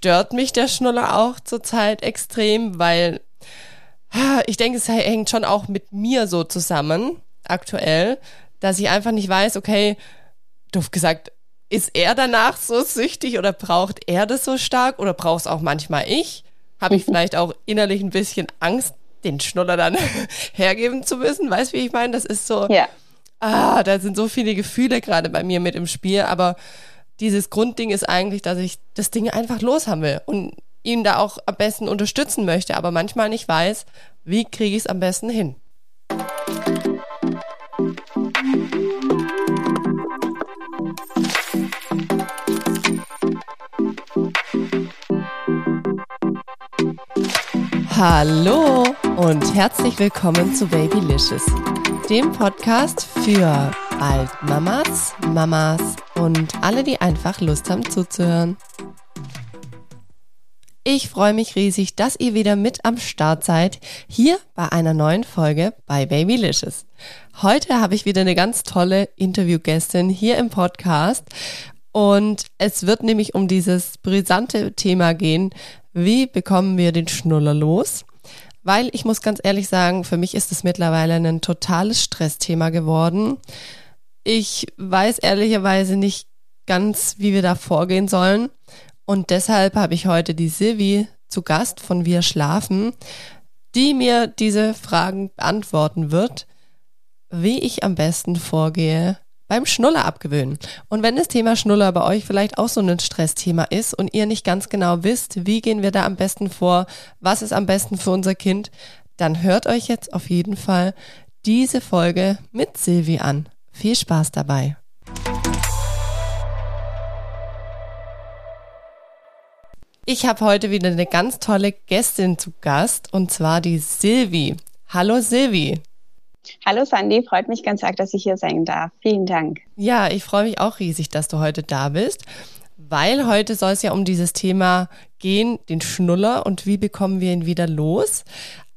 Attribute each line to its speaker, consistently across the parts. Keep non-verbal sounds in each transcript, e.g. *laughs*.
Speaker 1: stört mich der Schnuller auch zurzeit extrem, weil ich denke, es hängt schon auch mit mir so zusammen, aktuell, dass ich einfach nicht weiß, okay, doof gesagt, ist er danach so süchtig oder braucht er das so stark oder braucht es auch manchmal ich? Habe ich *laughs* vielleicht auch innerlich ein bisschen Angst, den Schnuller dann *laughs* hergeben zu müssen? Weißt du, wie ich meine? Das ist so, ja. ah, da sind so viele Gefühle gerade bei mir mit im Spiel, aber dieses Grundding ist eigentlich, dass ich das Ding einfach los haben will und ihn da auch am besten unterstützen möchte, aber manchmal nicht weiß, wie kriege ich es am besten hin. Hallo und herzlich willkommen zu Babylicious, dem Podcast für Altmamas, Mamas und alle, die einfach Lust haben zuzuhören. Ich freue mich riesig, dass ihr wieder mit am Start seid, hier bei einer neuen Folge bei Babylicious. Heute habe ich wieder eine ganz tolle Interviewgästin hier im Podcast und es wird nämlich um dieses brisante Thema gehen, wie bekommen wir den Schnuller los? Weil ich muss ganz ehrlich sagen, für mich ist es mittlerweile ein totales Stressthema geworden. Ich weiß ehrlicherweise nicht ganz, wie wir da vorgehen sollen. Und deshalb habe ich heute die Silvi zu Gast von Wir Schlafen, die mir diese Fragen beantworten wird, wie ich am besten vorgehe, beim Schnuller abgewöhnen. Und wenn das Thema Schnuller bei euch vielleicht auch so ein Stressthema ist und ihr nicht ganz genau wisst, wie gehen wir da am besten vor, was ist am besten für unser Kind, dann hört euch jetzt auf jeden Fall diese Folge mit Silvi an. Viel Spaß dabei. Ich habe heute wieder eine ganz tolle Gästin zu Gast und zwar die Silvi. Hallo Silvi.
Speaker 2: Hallo Sandy, freut mich ganz arg, dass ich hier sein darf. Vielen Dank.
Speaker 1: Ja, ich freue mich auch riesig, dass du heute da bist, weil heute soll es ja um dieses Thema gehen, den Schnuller und wie bekommen wir ihn wieder los.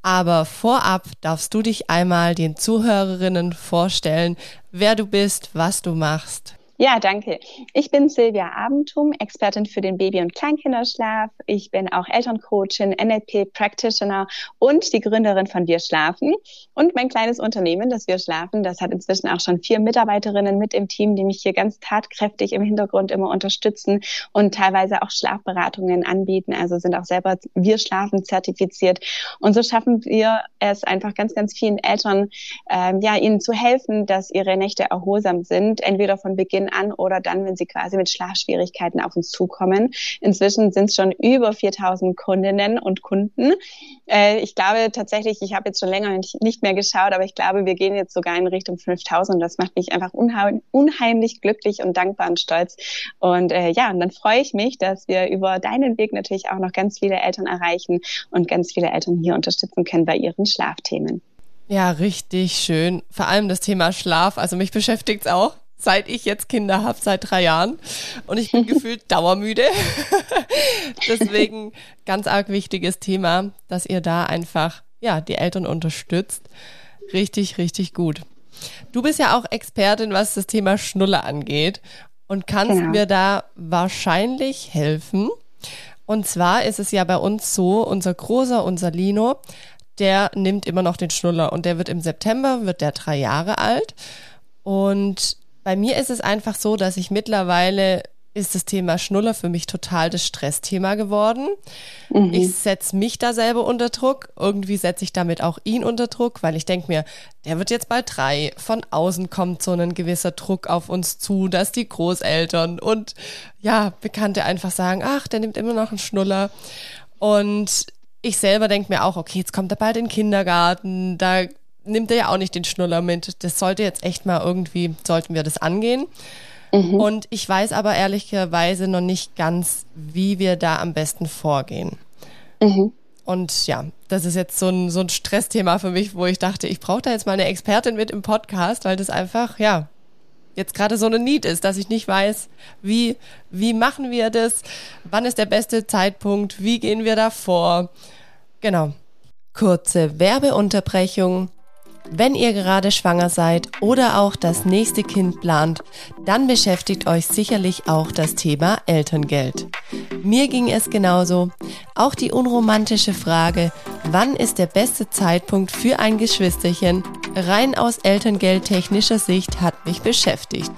Speaker 1: Aber vorab darfst du dich einmal den Zuhörerinnen vorstellen, wer du bist, was du machst.
Speaker 2: Ja, danke. Ich bin Silvia Abentum, Expertin für den Baby- und Kleinkinderschlaf. Ich bin auch Elterncoachin, NLP-Practitioner und die Gründerin von Wir Schlafen. Und mein kleines Unternehmen, das Wir Schlafen, das hat inzwischen auch schon vier Mitarbeiterinnen mit im Team, die mich hier ganz tatkräftig im Hintergrund immer unterstützen und teilweise auch Schlafberatungen anbieten. Also sind auch selber Wir Schlafen zertifiziert. Und so schaffen wir es einfach ganz, ganz vielen Eltern, ähm, ja, ihnen zu helfen, dass ihre Nächte erholsam sind, entweder von Beginn an oder dann, wenn sie quasi mit Schlafschwierigkeiten auf uns zukommen. Inzwischen sind es schon über 4000 Kundinnen und Kunden. Äh, ich glaube tatsächlich, ich habe jetzt schon länger nicht, mehr geschaut, aber ich glaube, wir gehen jetzt sogar in Richtung 5000. Das macht mich einfach unheim, unheimlich glücklich und dankbar und stolz. Und äh, ja, und dann freue ich mich, dass wir über deinen Weg natürlich auch noch ganz viele Eltern erreichen und ganz viele Eltern hier unterstützen können bei ihren Schlafthemen.
Speaker 1: Ja, richtig schön. Vor allem das Thema Schlaf. Also mich beschäftigt es auch seit ich jetzt Kinder habe, seit drei Jahren. Und ich bin *laughs* gefühlt dauermüde. *laughs* Deswegen ganz arg wichtiges Thema, dass ihr da einfach, ja, die Eltern unterstützt. Richtig, richtig gut. Du bist ja auch Expertin, was das Thema Schnuller angeht und kannst genau. mir da wahrscheinlich helfen. Und zwar ist es ja bei uns so, unser Großer, unser Lino, der nimmt immer noch den Schnuller und der wird im September, wird der drei Jahre alt. Und bei mir ist es einfach so, dass ich mittlerweile ist das Thema Schnuller für mich total das Stressthema geworden. Mhm. Ich setze mich da selber unter Druck. Irgendwie setze ich damit auch ihn unter Druck, weil ich denke mir, der wird jetzt bald drei. Von außen kommt so ein gewisser Druck auf uns zu, dass die Großeltern und ja, Bekannte einfach sagen, ach, der nimmt immer noch einen Schnuller. Und ich selber denke mir auch, okay, jetzt kommt er bald in den Kindergarten, da nimmt er ja auch nicht den Schnuller mit. Das sollte jetzt echt mal irgendwie, sollten wir das angehen. Mhm. Und ich weiß aber ehrlicherweise noch nicht ganz, wie wir da am besten vorgehen. Mhm. Und ja, das ist jetzt so ein, so ein Stressthema für mich, wo ich dachte, ich brauche da jetzt mal eine Expertin mit im Podcast, weil das einfach, ja, jetzt gerade so eine Need ist, dass ich nicht weiß, wie, wie machen wir das, wann ist der beste Zeitpunkt, wie gehen wir da vor. Genau. Kurze Werbeunterbrechung Wenn ihr gerade schwanger seid oder auch das nächste Kind plant, dann beschäftigt euch sicherlich auch das Thema Elterngeld. Mir ging es genauso. Auch die unromantische Frage, wann ist der beste Zeitpunkt für ein Geschwisterchen, rein aus Elterngeldtechnischer Sicht hat mich beschäftigt.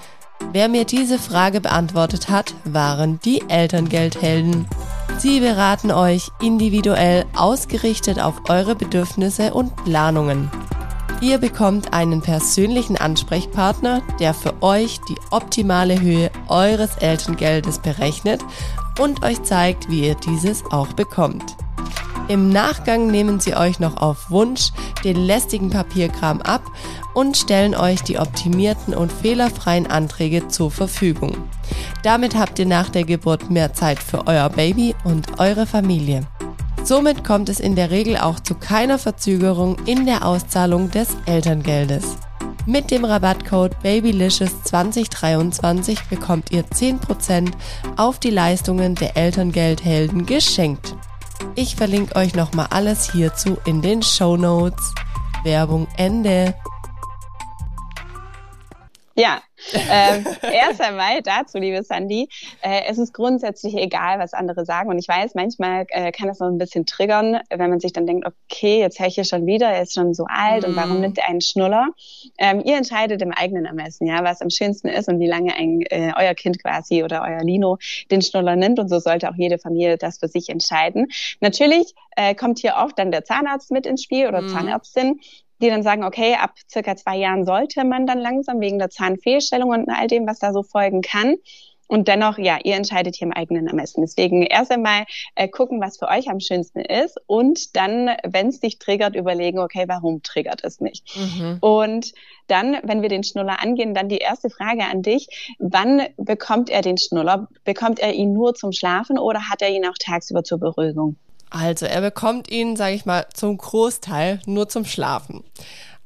Speaker 1: Wer mir diese Frage beantwortet hat, waren die Elterngeldhelden. Sie beraten euch individuell ausgerichtet auf eure Bedürfnisse und Planungen. Ihr bekommt einen persönlichen Ansprechpartner, der für euch die optimale Höhe eures Elterngeldes berechnet und euch zeigt, wie ihr dieses auch bekommt. Im Nachgang nehmen sie euch noch auf Wunsch den lästigen Papierkram ab und stellen euch die optimierten und fehlerfreien Anträge zur Verfügung. Damit habt ihr nach der Geburt mehr Zeit für euer Baby und eure Familie. Somit kommt es in der Regel auch zu keiner Verzögerung in der Auszahlung des Elterngeldes. Mit dem Rabattcode BABYLICIOUS2023 bekommt ihr 10% auf die Leistungen der Elterngeldhelden geschenkt. Ich verlinke euch nochmal alles hierzu in den Show Notes. Werbung Ende.
Speaker 2: Ja, äh, *laughs* erst einmal dazu, liebe Sandy, äh, es ist grundsätzlich egal, was andere sagen. Und ich weiß, manchmal äh, kann das noch ein bisschen triggern, wenn man sich dann denkt, okay, jetzt höre ich hier schon wieder, er ist schon so alt mm. und warum mhm. nimmt er einen Schnuller? Ähm, ihr entscheidet im eigenen Ermessen, ja, was am schönsten ist und wie lange ein, äh, euer Kind quasi oder euer Lino den Schnuller nimmt. Und so sollte auch jede Familie das für sich entscheiden. Natürlich äh, kommt hier oft dann der Zahnarzt mit ins Spiel oder mm. Zahnärztin die dann sagen, okay, ab circa zwei Jahren sollte man dann langsam wegen der Zahnfehlstellung und all dem, was da so folgen kann. Und dennoch, ja, ihr entscheidet hier im eigenen Ermessen. Deswegen erst einmal äh, gucken, was für euch am schönsten ist und dann, wenn es dich triggert, überlegen, okay, warum triggert es mich? Mhm. Und dann, wenn wir den Schnuller angehen, dann die erste Frage an dich. Wann bekommt er den Schnuller? Bekommt er ihn nur zum Schlafen oder hat er ihn auch tagsüber zur Beruhigung?
Speaker 1: Also er bekommt ihn, sage ich mal, zum Großteil nur zum Schlafen.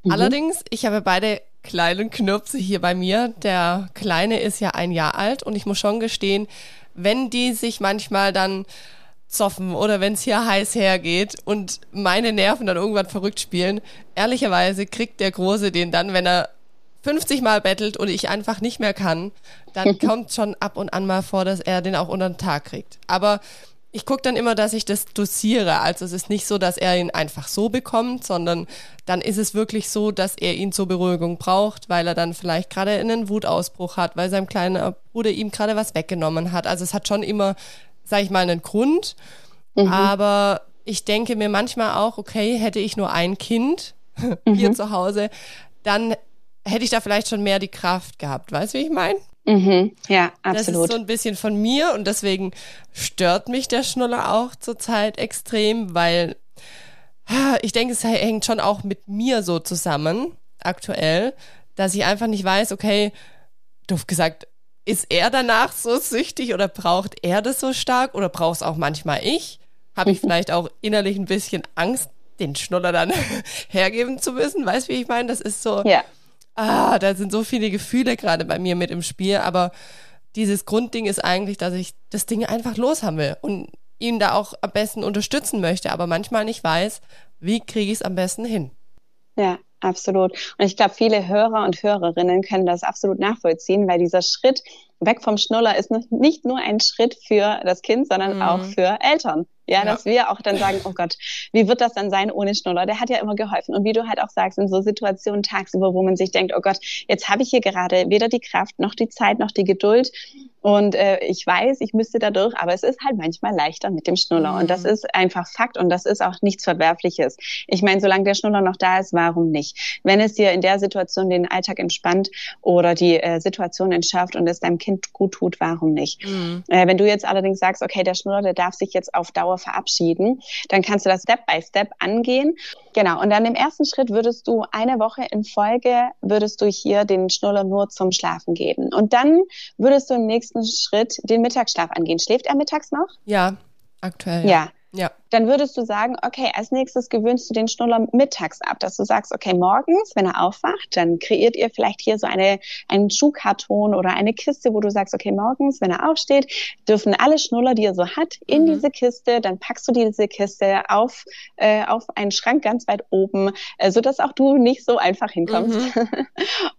Speaker 1: Mhm. Allerdings, ich habe beide kleinen Knirpse hier bei mir. Der Kleine ist ja ein Jahr alt und ich muss schon gestehen, wenn die sich manchmal dann zoffen oder wenn es hier *laughs* heiß hergeht und meine Nerven dann irgendwann verrückt spielen, ehrlicherweise kriegt der Große den dann, wenn er 50 Mal bettelt und ich einfach nicht mehr kann, dann *laughs* kommt schon ab und an mal vor, dass er den auch unter den Tag kriegt. Aber ich gucke dann immer, dass ich das dosiere. Also es ist nicht so, dass er ihn einfach so bekommt, sondern dann ist es wirklich so, dass er ihn zur Beruhigung braucht, weil er dann vielleicht gerade einen Wutausbruch hat, weil sein kleiner Bruder ihm gerade was weggenommen hat. Also es hat schon immer, sag ich mal, einen Grund. Mhm. Aber ich denke mir manchmal auch, okay, hätte ich nur ein Kind *laughs* mhm. hier zu Hause, dann hätte ich da vielleicht schon mehr die Kraft gehabt. Weißt du, wie ich meine?
Speaker 2: Mhm, ja, absolut.
Speaker 1: Das ist so ein bisschen von mir und deswegen stört mich der Schnuller auch zurzeit extrem, weil ich denke, es hängt schon auch mit mir so zusammen, aktuell, dass ich einfach nicht weiß, okay, doof gesagt, ist er danach so süchtig oder braucht er das so stark oder braucht es auch manchmal ich? Habe ich *laughs* vielleicht auch innerlich ein bisschen Angst, den Schnuller dann *laughs* hergeben zu müssen? Weißt du, wie ich meine? Das ist so. Ja ah, da sind so viele Gefühle gerade bei mir mit im Spiel, aber dieses Grundding ist eigentlich, dass ich das Ding einfach loshaben will und ihn da auch am besten unterstützen möchte, aber manchmal nicht weiß, wie kriege ich es am besten hin.
Speaker 2: Ja, absolut. Und ich glaube, viele Hörer und Hörerinnen können das absolut nachvollziehen, weil dieser Schritt weg vom Schnuller ist nicht nur ein Schritt für das Kind, sondern mhm. auch für Eltern. Ja, ja, dass wir auch dann sagen, oh Gott, wie wird das dann sein ohne Schnuller? Der hat ja immer geholfen. Und wie du halt auch sagst, in so Situationen tagsüber, wo man sich denkt, oh Gott, jetzt habe ich hier gerade weder die Kraft noch die Zeit noch die Geduld. Und äh, ich weiß, ich müsste da durch, aber es ist halt manchmal leichter mit dem Schnuller. Mhm. Und das mhm. ist einfach Fakt und das ist auch nichts Verwerfliches. Ich meine, solange der Schnuller noch da ist, warum nicht? Wenn es dir in der Situation den Alltag entspannt oder die äh, Situation entschärft und es deinem Kind gut tut, warum nicht? Mhm. Äh, wenn du jetzt allerdings sagst, okay, der Schnuller, der darf sich jetzt auf Dauer verabschieden. Dann kannst du das Step by Step angehen. Genau. Und dann im ersten Schritt würdest du eine Woche in Folge, würdest du hier den Schnuller nur zum Schlafen geben. Und dann würdest du im nächsten Schritt den Mittagsschlaf angehen. Schläft er mittags noch?
Speaker 1: Ja, aktuell.
Speaker 2: ja. ja.
Speaker 1: Ja.
Speaker 2: Dann würdest du sagen, okay, als nächstes gewöhnst du den Schnuller mittags ab, dass du sagst, okay, morgens, wenn er aufwacht, dann kreiert ihr vielleicht hier so eine, einen Schuhkarton oder eine Kiste, wo du sagst, okay, morgens, wenn er aufsteht, dürfen alle Schnuller, die er so hat, in mhm. diese Kiste, dann packst du diese Kiste auf, äh, auf einen Schrank ganz weit oben, äh, sodass auch du nicht so einfach hinkommst. Mhm.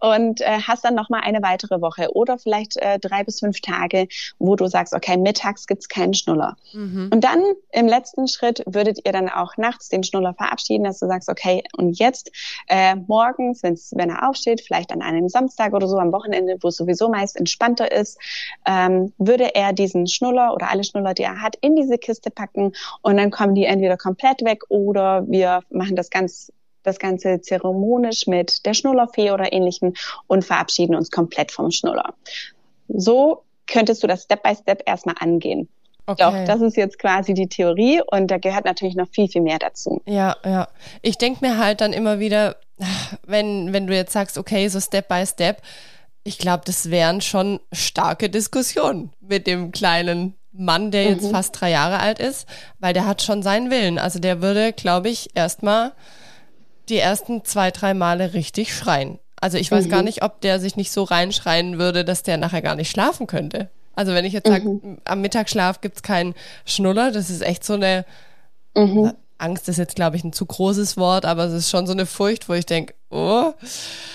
Speaker 2: *laughs* Und äh, hast dann nochmal eine weitere Woche oder vielleicht äh, drei bis fünf Tage, wo du sagst, okay, mittags gibt's keinen Schnuller. Mhm. Und dann im letzten letzten Schritt würdet ihr dann auch nachts den Schnuller verabschieden, dass du sagst, okay, und jetzt äh, morgens, wenn's, wenn er aufsteht, vielleicht an einem Samstag oder so am Wochenende, wo es sowieso meist entspannter ist, ähm, würde er diesen Schnuller oder alle Schnuller, die er hat, in diese Kiste packen und dann kommen die entweder komplett weg oder wir machen das ganz das Ganze zeremonisch mit der Schnullerfee oder ähnlichem und verabschieden uns komplett vom Schnuller. So könntest du das Step by Step erstmal angehen. Okay. Doch, das ist jetzt quasi die Theorie und da gehört natürlich noch viel, viel mehr dazu.
Speaker 1: Ja, ja. Ich denke mir halt dann immer wieder, wenn, wenn du jetzt sagst, okay, so Step by Step, ich glaube, das wären schon starke Diskussionen mit dem kleinen Mann, der jetzt mhm. fast drei Jahre alt ist, weil der hat schon seinen Willen. Also der würde, glaube ich, erstmal die ersten zwei, drei Male richtig schreien. Also ich weiß mhm. gar nicht, ob der sich nicht so reinschreien würde, dass der nachher gar nicht schlafen könnte. Also wenn ich jetzt sage, mhm. am Mittagsschlaf gibt es keinen Schnuller, das ist echt so eine mhm. Angst ist jetzt, glaube ich, ein zu großes Wort, aber es ist schon so eine Furcht, wo ich denke, oh,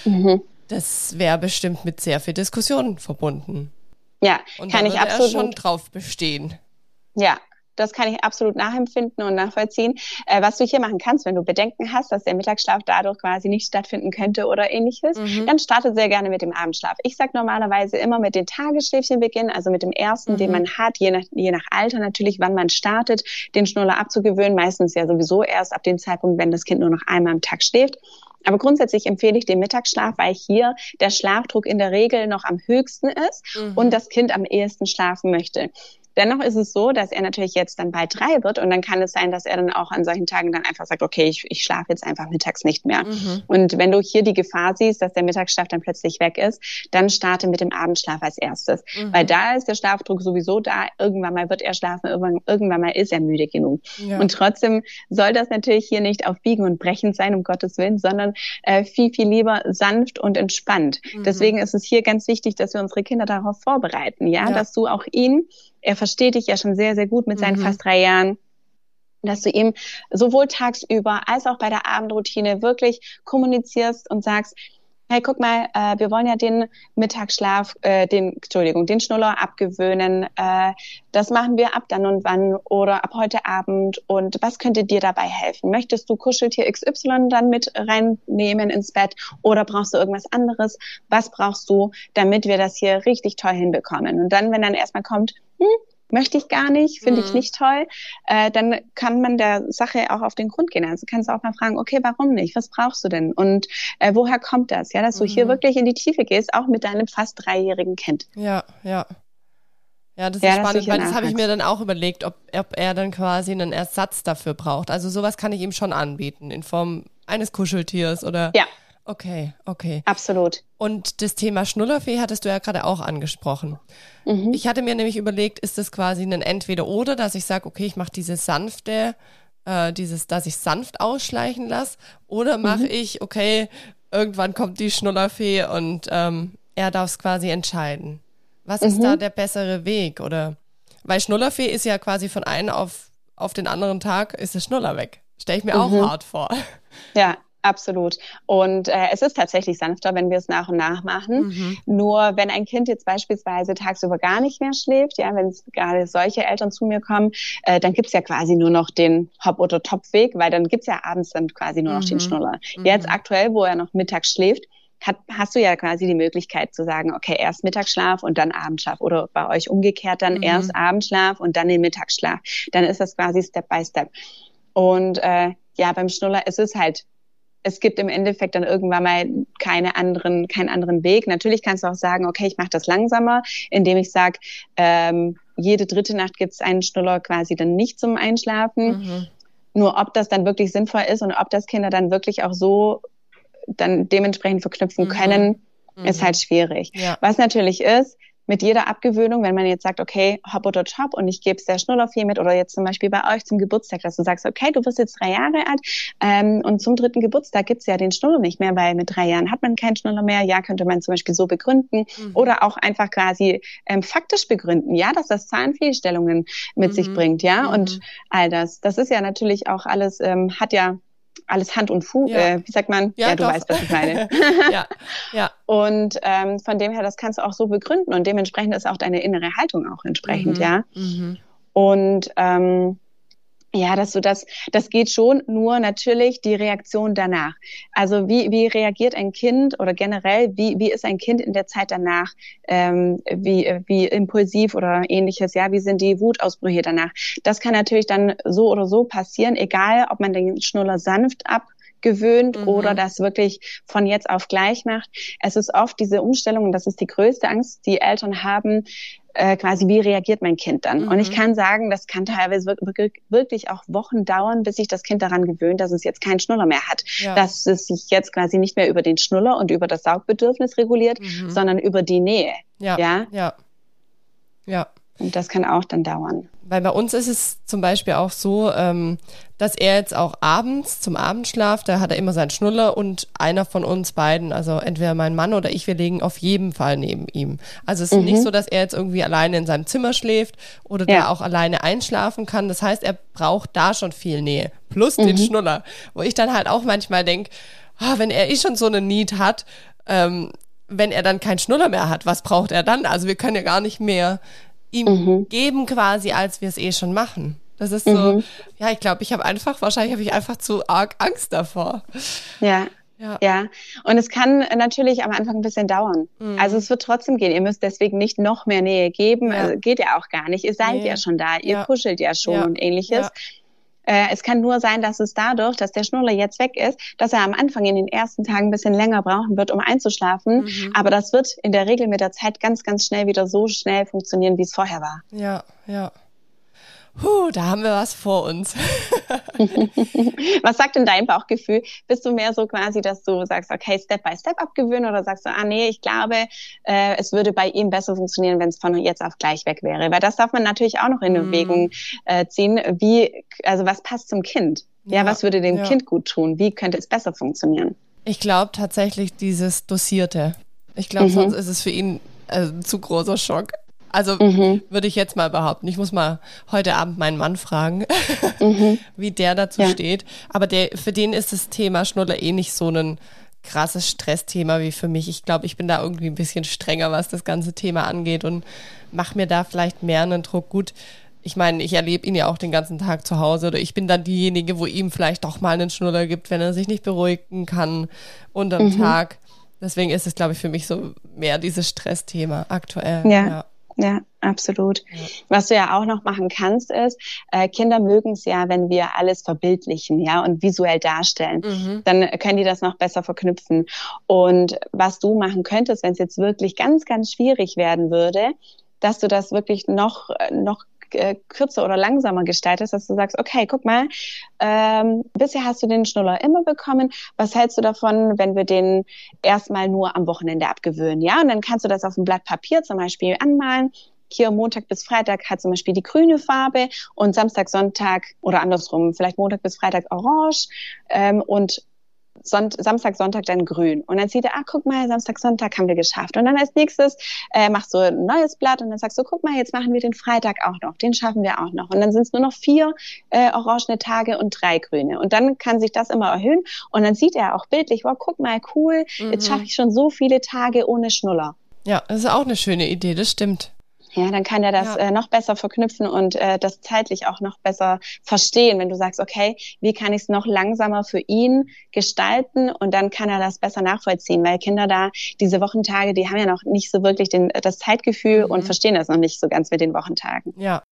Speaker 1: mhm. das wäre bestimmt mit sehr viel Diskussionen verbunden.
Speaker 2: Ja,
Speaker 1: Und
Speaker 2: kann ich absolut
Speaker 1: schon drauf bestehen.
Speaker 2: Ja, das kann ich absolut nachempfinden und nachvollziehen. Äh, was du hier machen kannst, wenn du Bedenken hast, dass der Mittagsschlaf dadurch quasi nicht stattfinden könnte oder ähnliches, mhm. dann starte sehr gerne mit dem Abendschlaf. Ich sage normalerweise immer mit den Tagesschläfchen beginnen, also mit dem ersten, mhm. den man hat, je nach, je nach Alter natürlich, wann man startet, den Schnuller abzugewöhnen. Meistens ja sowieso erst ab dem Zeitpunkt, wenn das Kind nur noch einmal am Tag schläft. Aber grundsätzlich empfehle ich den Mittagsschlaf, weil hier der Schlafdruck in der Regel noch am höchsten ist mhm. und das Kind am ehesten schlafen möchte. Dennoch ist es so, dass er natürlich jetzt dann bald drei wird und dann kann es sein, dass er dann auch an solchen Tagen dann einfach sagt, okay, ich, ich schlafe jetzt einfach mittags nicht mehr. Mhm. Und wenn du hier die Gefahr siehst, dass der Mittagsschlaf dann plötzlich weg ist, dann starte mit dem Abendschlaf als erstes. Mhm. Weil da ist der Schlafdruck sowieso da. Irgendwann mal wird er schlafen, irgendwann, irgendwann mal ist er müde genug. Ja. Und trotzdem soll das natürlich hier nicht auf Biegen und Brechen sein, um Gottes Willen, sondern äh, viel, viel lieber sanft und entspannt. Mhm. Deswegen ist es hier ganz wichtig, dass wir unsere Kinder darauf vorbereiten, ja, ja. dass du auch ihn er versteht dich ja schon sehr, sehr gut mit seinen mhm. fast drei Jahren dass du ihm sowohl tagsüber als auch bei der Abendroutine wirklich kommunizierst und sagst, hey, guck mal, äh, wir wollen ja den Mittagsschlaf, äh, den, Entschuldigung, den Schnuller abgewöhnen. Äh, das machen wir ab dann und wann oder ab heute Abend. Und was könnte dir dabei helfen? Möchtest du Kuscheltier XY dann mit reinnehmen ins Bett oder brauchst du irgendwas anderes? Was brauchst du, damit wir das hier richtig toll hinbekommen? Und dann, wenn dann erstmal kommt, hm, möchte ich gar nicht, finde mhm. ich nicht toll, äh, dann kann man der Sache auch auf den Grund gehen. Also kannst du auch mal fragen, okay, warum nicht? Was brauchst du denn? Und äh, woher kommt das? Ja, dass du hier mhm. wirklich in die Tiefe gehst, auch mit deinem fast dreijährigen Kind.
Speaker 1: Ja, ja. Ja, das ist ja, spannend, weil das habe ich mir dann auch überlegt, ob, ob er dann quasi einen Ersatz dafür braucht. Also sowas kann ich ihm schon anbieten, in Form eines Kuscheltiers oder.
Speaker 2: Ja.
Speaker 1: Okay, okay.
Speaker 2: Absolut.
Speaker 1: Und das Thema Schnullerfee hattest du ja gerade auch angesprochen. Mhm. Ich hatte mir nämlich überlegt, ist das quasi ein Entweder-Oder, dass ich sage, okay, ich mache diese sanfte, äh, dieses, dass ich sanft ausschleichen lasse, oder mache mhm. ich, okay, irgendwann kommt die Schnullerfee und ähm, er darf es quasi entscheiden. Was mhm. ist da der bessere Weg? Oder weil Schnullerfee ist ja quasi von einem auf, auf den anderen Tag ist der Schnuller weg. Stelle ich mir auch mhm. hart vor.
Speaker 2: Ja, Absolut. Und äh, es ist tatsächlich sanfter, wenn wir es nach und nach machen. Mhm. Nur wenn ein Kind jetzt beispielsweise tagsüber gar nicht mehr schläft, ja, wenn gerade solche Eltern zu mir kommen, äh, dann gibt's ja quasi nur noch den Hop- oder Topfweg, weil dann gibt's ja abends dann quasi nur noch mhm. den Schnuller. Mhm. Jetzt aktuell, wo er noch mittags schläft, hat, hast du ja quasi die Möglichkeit zu sagen, okay, erst Mittagsschlaf und dann Abendschlaf oder bei euch umgekehrt dann mhm. erst Abendschlaf und dann den Mittagsschlaf. Dann ist das quasi Step by Step. Und äh, ja, beim Schnuller es ist halt es gibt im Endeffekt dann irgendwann mal keine anderen, keinen anderen Weg. Natürlich kannst du auch sagen, okay, ich mache das langsamer, indem ich sage, ähm, jede dritte Nacht gibt es einen Schnuller quasi dann nicht zum Einschlafen. Mhm. Nur ob das dann wirklich sinnvoll ist und ob das Kinder dann wirklich auch so dann dementsprechend verknüpfen mhm. können, mhm. ist halt schwierig. Ja. Was natürlich ist, mit jeder Abgewöhnung, wenn man jetzt sagt, okay, hopp oder top und ich gebe es der Schnullerfee mit oder jetzt zum Beispiel bei euch zum Geburtstag, dass du sagst, okay, du wirst jetzt drei Jahre alt ähm, und zum dritten Geburtstag gibt's ja den Schnuller nicht mehr, weil mit drei Jahren hat man keinen Schnuller mehr. Ja, könnte man zum Beispiel so begründen mhm. oder auch einfach quasi ähm, faktisch begründen, ja, dass das Zahnfehlstellungen mit mhm. sich bringt, ja, mhm. und all das. Das ist ja natürlich auch alles, ähm, hat ja alles Hand und Fuß, ja. äh, wie sagt man? Ja, ja du doch. weißt, was ich meine. *laughs* ja, ja. Und ähm, von dem her, das kannst du auch so begründen und dementsprechend ist auch deine innere Haltung auch entsprechend, mhm. ja. Mhm. Und ähm, ja, dass du das, das geht schon, nur natürlich die Reaktion danach. Also wie, wie reagiert ein Kind oder generell, wie, wie ist ein Kind in der Zeit danach, ähm, wie, wie impulsiv oder ähnliches, ja, wie sind die Wutausbrüche danach? Das kann natürlich dann so oder so passieren, egal ob man den Schnuller sanft abgewöhnt mhm. oder das wirklich von jetzt auf gleich macht. Es ist oft diese Umstellung, und das ist die größte Angst, die Eltern haben, äh, quasi, wie reagiert mein Kind dann? Mhm. Und ich mhm. kann sagen, das kann teilweise wirklich auch Wochen dauern, bis sich das Kind daran gewöhnt, dass es jetzt keinen Schnuller mehr hat. Ja. Dass es sich jetzt quasi nicht mehr über den Schnuller und über das Saugbedürfnis reguliert, mhm. sondern über die Nähe.
Speaker 1: Ja. Ja. Ja.
Speaker 2: ja. Und das kann auch dann dauern.
Speaker 1: Weil bei uns ist es zum Beispiel auch so, ähm, dass er jetzt auch abends zum Abendschlaf, da hat er immer seinen Schnuller und einer von uns beiden, also entweder mein Mann oder ich, wir legen auf jeden Fall neben ihm. Also es ist mhm. nicht so, dass er jetzt irgendwie alleine in seinem Zimmer schläft oder ja. da auch alleine einschlafen kann. Das heißt, er braucht da schon viel Nähe. Plus mhm. den Schnuller. Wo ich dann halt auch manchmal denke, oh, ah, wenn er eh schon so eine Need hat, ähm, wenn er dann keinen Schnuller mehr hat, was braucht er dann? Also wir können ja gar nicht mehr ihm mhm. geben quasi, als wir es eh schon machen. Das ist so, mhm. ja, ich glaube, ich habe einfach, wahrscheinlich habe ich einfach zu arg Angst davor.
Speaker 2: Ja. Ja. ja, und es kann natürlich am Anfang ein bisschen dauern. Mhm. Also es wird trotzdem gehen. Ihr müsst deswegen nicht noch mehr Nähe geben. Ja. Also geht ja auch gar nicht. Ihr seid nee. ja schon da. Ihr ja. kuschelt ja schon und ähnliches. Äh, es kann nur sein, dass es dadurch, dass der Schnuller jetzt weg ist, dass er am Anfang in den ersten Tagen ein bisschen länger brauchen wird, um einzuschlafen. Mhm. Aber das wird in der Regel mit der Zeit ganz, ganz schnell wieder so schnell funktionieren, wie es vorher war.
Speaker 1: Ja, ja. Puh, da haben wir was vor uns. *laughs*
Speaker 2: was sagt denn dein Bauchgefühl? Bist du mehr so quasi, dass du sagst, okay, Step by Step abgewöhnen oder sagst du, ah nee, ich glaube, äh, es würde bei ihm besser funktionieren, wenn es von jetzt auf gleich weg wäre? Weil das darf man natürlich auch noch in Erwägung mm. äh, ziehen. Wie, also was passt zum Kind? Ja, ja was würde dem ja. Kind gut tun? Wie könnte es besser funktionieren?
Speaker 1: Ich glaube tatsächlich dieses Dosierte. Ich glaube, mhm. sonst ist es für ihn äh, ein zu großer Schock. Also mhm. würde ich jetzt mal behaupten. Ich muss mal heute Abend meinen Mann fragen, *laughs* mhm. wie der dazu ja. steht. Aber der, für den ist das Thema Schnuller eh nicht so ein krasses Stressthema wie für mich. Ich glaube, ich bin da irgendwie ein bisschen strenger, was das ganze Thema angeht und mache mir da vielleicht mehr einen Druck. Gut, ich meine, ich erlebe ihn ja auch den ganzen Tag zu Hause oder ich bin dann diejenige, wo ihm vielleicht doch mal einen Schnuller gibt, wenn er sich nicht beruhigen kann unterm mhm. Tag. Deswegen ist es, glaube ich, für mich so mehr dieses Stressthema aktuell.
Speaker 2: ja. ja. Ja, absolut. Ja. Was du ja auch noch machen kannst, ist, äh, Kinder mögen es ja, wenn wir alles verbildlichen, ja, und visuell darstellen. Mhm. Dann können die das noch besser verknüpfen. Und was du machen könntest, wenn es jetzt wirklich ganz, ganz schwierig werden würde, dass du das wirklich noch, noch äh, kürzer oder langsamer gestaltest, dass du sagst, okay, guck mal, ähm, bisher hast du den Schnuller immer bekommen. Was hältst du davon, wenn wir den erstmal nur am Wochenende abgewöhnen? Ja, und dann kannst du das auf ein Blatt Papier zum Beispiel anmalen hier Montag bis Freitag hat zum Beispiel die grüne Farbe und Samstag, Sonntag oder andersrum, vielleicht Montag bis Freitag orange ähm, und Samstag, Sonntag dann grün. Und dann sieht er, ah, guck mal, Samstag, Sonntag haben wir geschafft. Und dann als nächstes äh, machst du ein neues Blatt und dann sagst du, guck mal, jetzt machen wir den Freitag auch noch. Den schaffen wir auch noch. Und dann sind es nur noch vier äh, orangene Tage und drei grüne. Und dann kann sich das immer erhöhen. Und dann sieht er auch bildlich, wow, guck mal, cool, mhm. jetzt schaffe ich schon so viele Tage ohne Schnuller.
Speaker 1: Ja, das ist auch eine schöne Idee, das stimmt.
Speaker 2: Ja, dann kann er das ja. äh, noch besser verknüpfen und äh, das zeitlich auch noch besser verstehen, wenn du sagst, okay, wie kann ich es noch langsamer für ihn gestalten und dann kann er das besser nachvollziehen, weil Kinder da diese Wochentage, die haben ja noch nicht so wirklich den, das Zeitgefühl mhm. und verstehen das noch nicht so ganz mit den Wochentagen.
Speaker 1: Ja.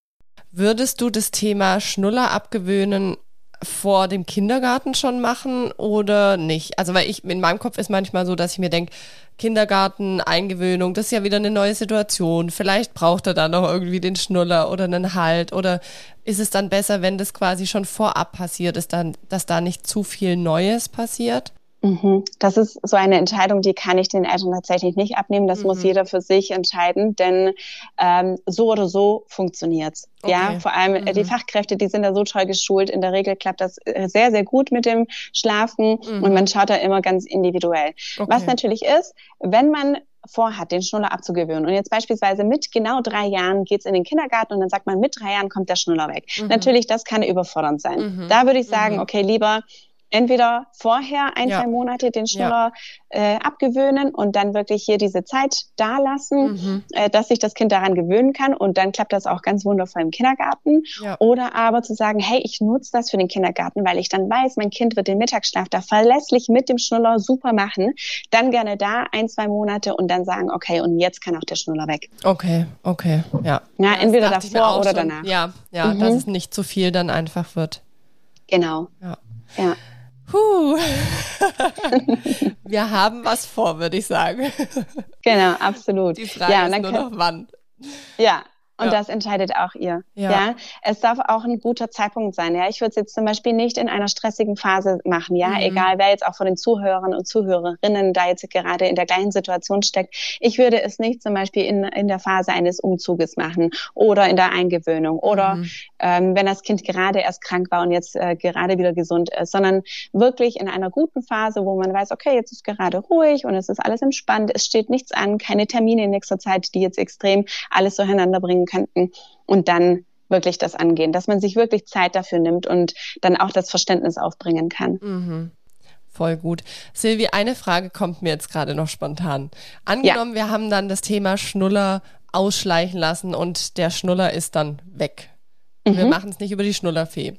Speaker 1: Würdest du das Thema Schnuller abgewöhnen vor dem Kindergarten schon machen oder nicht? Also weil ich in meinem Kopf ist manchmal so, dass ich mir denke, Kindergarten, Eingewöhnung, das ist ja wieder eine neue Situation. Vielleicht braucht er da noch irgendwie den Schnuller oder einen Halt oder ist es dann besser, wenn das quasi schon vorab passiert ist, dann, dass da nicht zu viel Neues passiert?
Speaker 2: Mhm. Das ist so eine Entscheidung, die kann ich den Eltern tatsächlich nicht abnehmen. Das mhm. muss jeder für sich entscheiden, denn ähm, so oder so funktioniert's. Okay. Ja, vor allem mhm. die Fachkräfte, die sind da so toll geschult. In der Regel klappt das äh, sehr, sehr gut mit dem Schlafen mhm. und man schaut da immer ganz individuell. Okay. Was natürlich ist, wenn man vorhat, den Schnuller abzugewöhnen. Und jetzt beispielsweise mit genau drei Jahren geht's in den Kindergarten und dann sagt man, mit drei Jahren kommt der Schnuller weg. Mhm. Natürlich, das kann überfordernd sein. Mhm. Da würde ich sagen, mhm. okay, lieber entweder vorher ein, ja. zwei Monate den Schnuller ja. äh, abgewöhnen und dann wirklich hier diese Zeit da lassen, mhm. äh, dass sich das Kind daran gewöhnen kann und dann klappt das auch ganz wundervoll im Kindergarten. Ja. Oder aber zu sagen, hey, ich nutze das für den Kindergarten, weil ich dann weiß, mein Kind wird den Mittagsschlaf da verlässlich mit dem Schnuller super machen. Dann gerne da ein, zwei Monate und dann sagen, okay, und jetzt kann auch der Schnuller weg.
Speaker 1: Okay, okay, ja.
Speaker 2: Ja, entweder davor oder schon. danach.
Speaker 1: Ja, ja, mhm. dass es nicht zu viel dann einfach wird.
Speaker 2: Genau.
Speaker 1: Ja. ja. Puh. Wir haben was vor, würde ich sagen.
Speaker 2: Genau, absolut.
Speaker 1: Die Frage ja, ist nur noch wann.
Speaker 2: Ja, und ja. das entscheidet auch ihr. Ja. ja. Es darf auch ein guter Zeitpunkt sein. Ja, ich würde es jetzt zum Beispiel nicht in einer stressigen Phase machen. Ja, mhm. egal wer jetzt auch von den Zuhörern und Zuhörerinnen da jetzt gerade in der gleichen Situation steckt. Ich würde es nicht zum Beispiel in, in der Phase eines Umzuges machen oder in der Eingewöhnung oder mhm. ähm, wenn das Kind gerade erst krank war und jetzt äh, gerade wieder gesund ist, sondern wirklich in einer guten Phase, wo man weiß, okay, jetzt ist gerade ruhig und es ist alles entspannt. Es steht nichts an, keine Termine in nächster Zeit, die jetzt extrem alles durcheinander bringen könnten und dann wirklich das angehen, dass man sich wirklich Zeit dafür nimmt und dann auch das Verständnis aufbringen kann.
Speaker 1: Mhm. Voll gut. Silvi, eine Frage kommt mir jetzt gerade noch spontan. Angenommen, ja. wir haben dann das Thema Schnuller ausschleichen lassen und der Schnuller ist dann weg. Mhm. Wir machen es nicht über die Schnullerfee.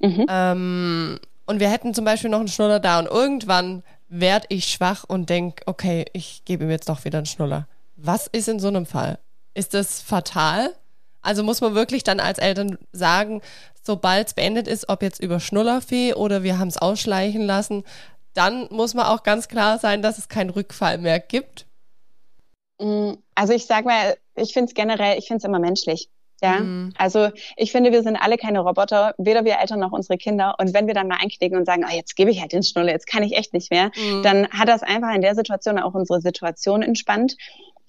Speaker 1: Mhm. Ähm, und wir hätten zum Beispiel noch einen Schnuller da und irgendwann werde ich schwach und denke, okay, ich gebe ihm jetzt doch wieder einen Schnuller. Was ist in so einem Fall? Ist das fatal? Also muss man wirklich dann als Eltern sagen, sobald es beendet ist, ob jetzt über Schnullerfee oder wir haben es ausschleichen lassen, dann muss man auch ganz klar sein, dass es keinen Rückfall mehr gibt.
Speaker 2: Mm, also ich sage mal, ich finde es generell, ich finde es immer menschlich. Ja, mhm. also ich finde, wir sind alle keine Roboter, weder wir Eltern noch unsere Kinder. Und wenn wir dann mal einknicken und sagen, oh, jetzt gebe ich halt den Schnuller, jetzt kann ich echt nicht mehr, mhm. dann hat das einfach in der Situation auch unsere Situation entspannt.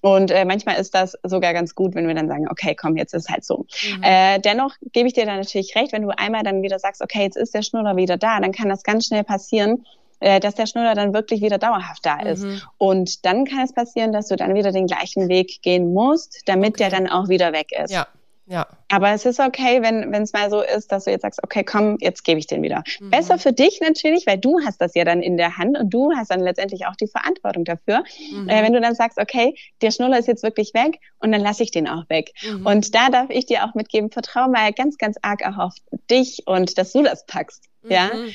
Speaker 2: Und äh, manchmal ist das sogar ganz gut, wenn wir dann sagen, okay, komm, jetzt ist halt so. Mhm. Äh, dennoch gebe ich dir dann natürlich recht, wenn du einmal dann wieder sagst, okay, jetzt ist der Schnuller wieder da, dann kann das ganz schnell passieren, äh, dass der Schnuller dann wirklich wieder dauerhaft da ist. Mhm. Und dann kann es passieren, dass du dann wieder den gleichen Weg gehen musst, damit okay. der dann auch wieder weg ist.
Speaker 1: Ja. Ja.
Speaker 2: Aber es ist okay, wenn es mal so ist, dass du jetzt sagst, okay, komm, jetzt gebe ich den wieder. Mhm. Besser für dich natürlich, weil du hast das ja dann in der Hand und du hast dann letztendlich auch die Verantwortung dafür. Mhm. Äh, wenn du dann sagst, okay, der Schnuller ist jetzt wirklich weg und dann lasse ich den auch weg. Mhm. Und da darf ich dir auch mitgeben, vertraue mal ganz, ganz arg auch auf dich und dass du das packst. Ja. Mhm.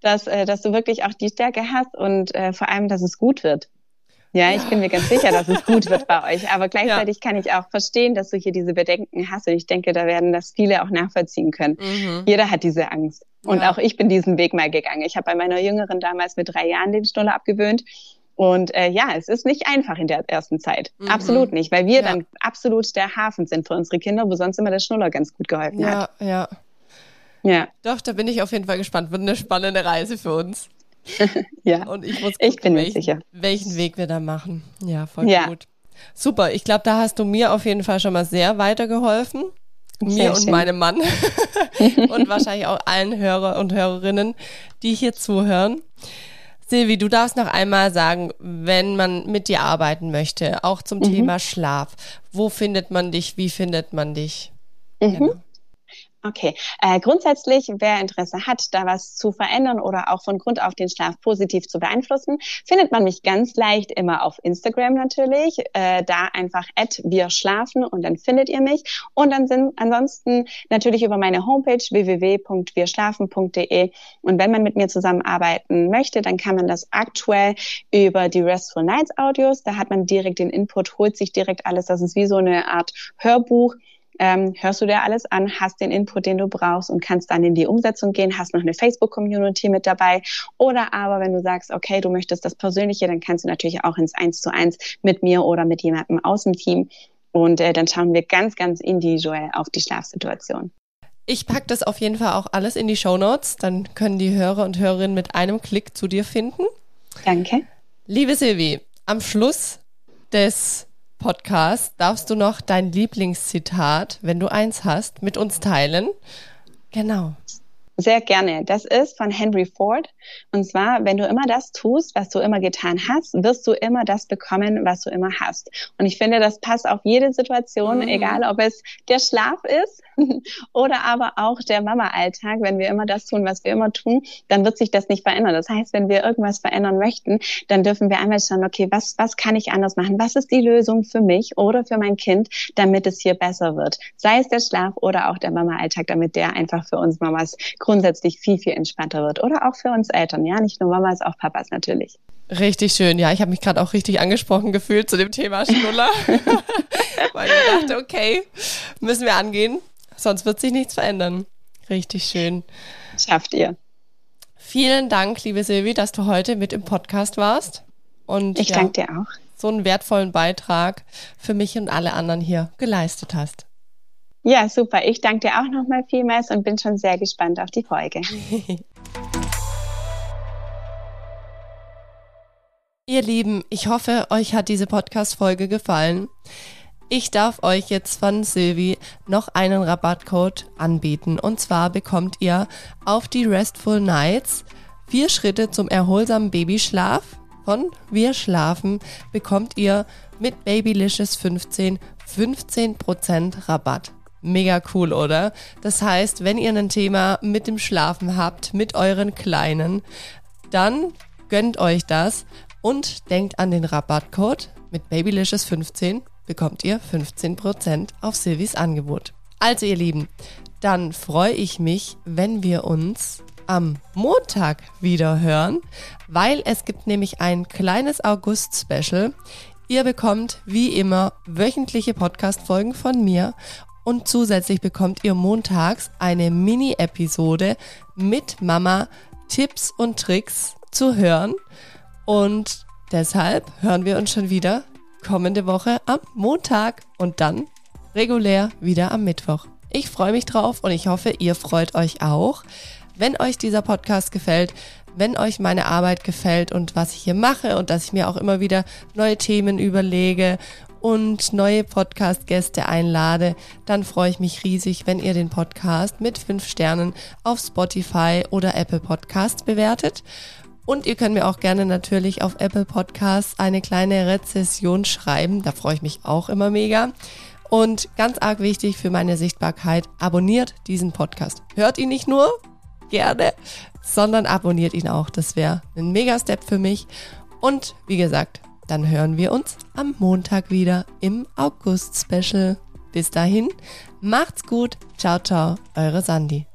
Speaker 2: Dass, äh, dass du wirklich auch die Stärke hast und äh, vor allem, dass es gut wird. Ja, ich bin mir ganz sicher, dass es gut wird bei euch. Aber *laughs* gleichzeitig ja. kann ich auch verstehen, dass du hier diese Bedenken hast. Und ich denke, da werden das viele auch nachvollziehen können. Mhm. Jeder hat diese Angst. Und ja. auch ich bin diesen Weg mal gegangen. Ich habe bei meiner Jüngeren damals mit drei Jahren den Stulle abgewöhnt. Und äh, ja, es ist nicht einfach in der ersten Zeit. Mhm. Absolut nicht, weil wir ja. dann absolut der Hafen sind für unsere Kinder, wo sonst immer der Schnuller ganz gut geholfen
Speaker 1: ja,
Speaker 2: hat.
Speaker 1: Ja, ja. Ja. Doch, da bin ich auf jeden Fall gespannt. Wird eine spannende Reise für uns. *laughs*
Speaker 2: ja.
Speaker 1: Und ich muss gucken,
Speaker 2: ich bin mir welchen, sicher.
Speaker 1: welchen Weg wir da machen. Ja, voll ja. gut. Super. Ich glaube, da hast du mir auf jeden Fall schon mal sehr weitergeholfen. Mir und meinem Mann. *laughs* und wahrscheinlich auch allen Hörer und Hörerinnen, die hier zuhören. Silvi, du darfst noch einmal sagen, wenn man mit dir arbeiten möchte, auch zum mhm. Thema Schlaf, wo findet man dich, wie findet man dich?
Speaker 2: Mhm. Genau. Okay, äh, grundsätzlich, wer Interesse hat, da was zu verändern oder auch von Grund auf den Schlaf positiv zu beeinflussen, findet man mich ganz leicht immer auf Instagram natürlich. Äh, da einfach at wir schlafen und dann findet ihr mich. Und dann sind ansonsten natürlich über meine Homepage www.wirschlafen.de. Und wenn man mit mir zusammenarbeiten möchte, dann kann man das aktuell über die Restful Nights Audios. Da hat man direkt den Input, holt sich direkt alles. Das ist wie so eine Art Hörbuch ähm, hörst du dir alles an, hast den Input, den du brauchst und kannst dann in die Umsetzung gehen, hast noch eine Facebook-Community mit dabei. Oder aber, wenn du sagst, okay, du möchtest das Persönliche, dann kannst du natürlich auch ins Eins zu eins mit mir oder mit jemandem aus dem Team. Und äh, dann schauen wir ganz, ganz individuell auf die Schlafsituation.
Speaker 1: Ich packe das auf jeden Fall auch alles in die Show Notes. Dann können die Hörer und Hörerinnen mit einem Klick zu dir finden.
Speaker 2: Danke.
Speaker 1: Liebe Silvi, am Schluss des Podcasts darfst du noch dein Lieblingszitat, wenn du eins hast, mit uns teilen. Genau.
Speaker 2: Sehr gerne. Das ist von Henry Ford. Und zwar, wenn du immer das tust, was du immer getan hast, wirst du immer das bekommen, was du immer hast. Und ich finde, das passt auf jede Situation, mhm. egal ob es der Schlaf ist *laughs* oder aber auch der Mama-Alltag. Wenn wir immer das tun, was wir immer tun, dann wird sich das nicht verändern. Das heißt, wenn wir irgendwas verändern möchten, dann dürfen wir einmal schauen, okay, was, was kann ich anders machen? Was ist die Lösung für mich oder für mein Kind, damit es hier besser wird? Sei es der Schlaf oder auch der Mama-Alltag, damit der einfach für uns Mamas grundsätzlich viel, viel entspannter wird. Oder auch für uns Eltern, ja, nicht nur Mamas, auch Papas natürlich.
Speaker 1: Richtig schön. Ja, ich habe mich gerade auch richtig angesprochen gefühlt zu dem Thema Schnuller, *laughs* weil ich dachte, okay, müssen wir angehen, sonst wird sich nichts verändern. Richtig schön.
Speaker 2: Schafft ihr.
Speaker 1: Vielen Dank, liebe Silvi, dass du heute mit im Podcast warst. Und
Speaker 2: ich ja, danke dir auch.
Speaker 1: So einen wertvollen Beitrag für mich und alle anderen hier geleistet hast.
Speaker 2: Ja, super. Ich danke dir auch nochmal vielmals und bin schon sehr gespannt auf die Folge. *laughs*
Speaker 1: Ihr Lieben, ich hoffe, euch hat diese Podcast-Folge gefallen. Ich darf euch jetzt von Silvi noch einen Rabattcode anbieten. Und zwar bekommt ihr auf die Restful Nights vier Schritte zum erholsamen Babyschlaf von Wir Schlafen bekommt ihr mit Babylicious 15 15% Rabatt. Mega cool, oder? Das heißt, wenn ihr ein Thema mit dem Schlafen habt, mit euren Kleinen, dann gönnt euch das und denkt an den Rabattcode. Mit Babylicious15 bekommt ihr 15% auf Silvis Angebot. Also ihr Lieben, dann freue ich mich, wenn wir uns am Montag wieder hören, weil es gibt nämlich ein kleines August-Special. Ihr bekommt wie immer wöchentliche Podcast-Folgen von mir und zusätzlich bekommt ihr montags eine Mini-Episode mit Mama Tipps und Tricks zu hören. Und deshalb hören wir uns schon wieder kommende Woche am Montag und dann regulär wieder am Mittwoch. Ich freue mich drauf und ich hoffe, ihr freut euch auch. Wenn euch dieser Podcast gefällt, wenn euch meine Arbeit gefällt und was ich hier mache und dass ich mir auch immer wieder neue Themen überlege und neue Podcast-Gäste einlade, dann freue ich mich riesig, wenn ihr den Podcast mit fünf Sternen auf Spotify oder Apple Podcasts bewertet. Und ihr könnt mir auch gerne natürlich auf Apple Podcasts eine kleine Rezession schreiben. Da freue ich mich auch immer mega. Und ganz arg wichtig für meine Sichtbarkeit, abonniert diesen Podcast. Hört ihn nicht nur gerne, sondern abonniert ihn auch. Das wäre ein mega Step für mich. Und wie gesagt, dann hören wir uns am Montag wieder im August-Special. Bis dahin, macht's gut. Ciao, ciao, eure Sandy.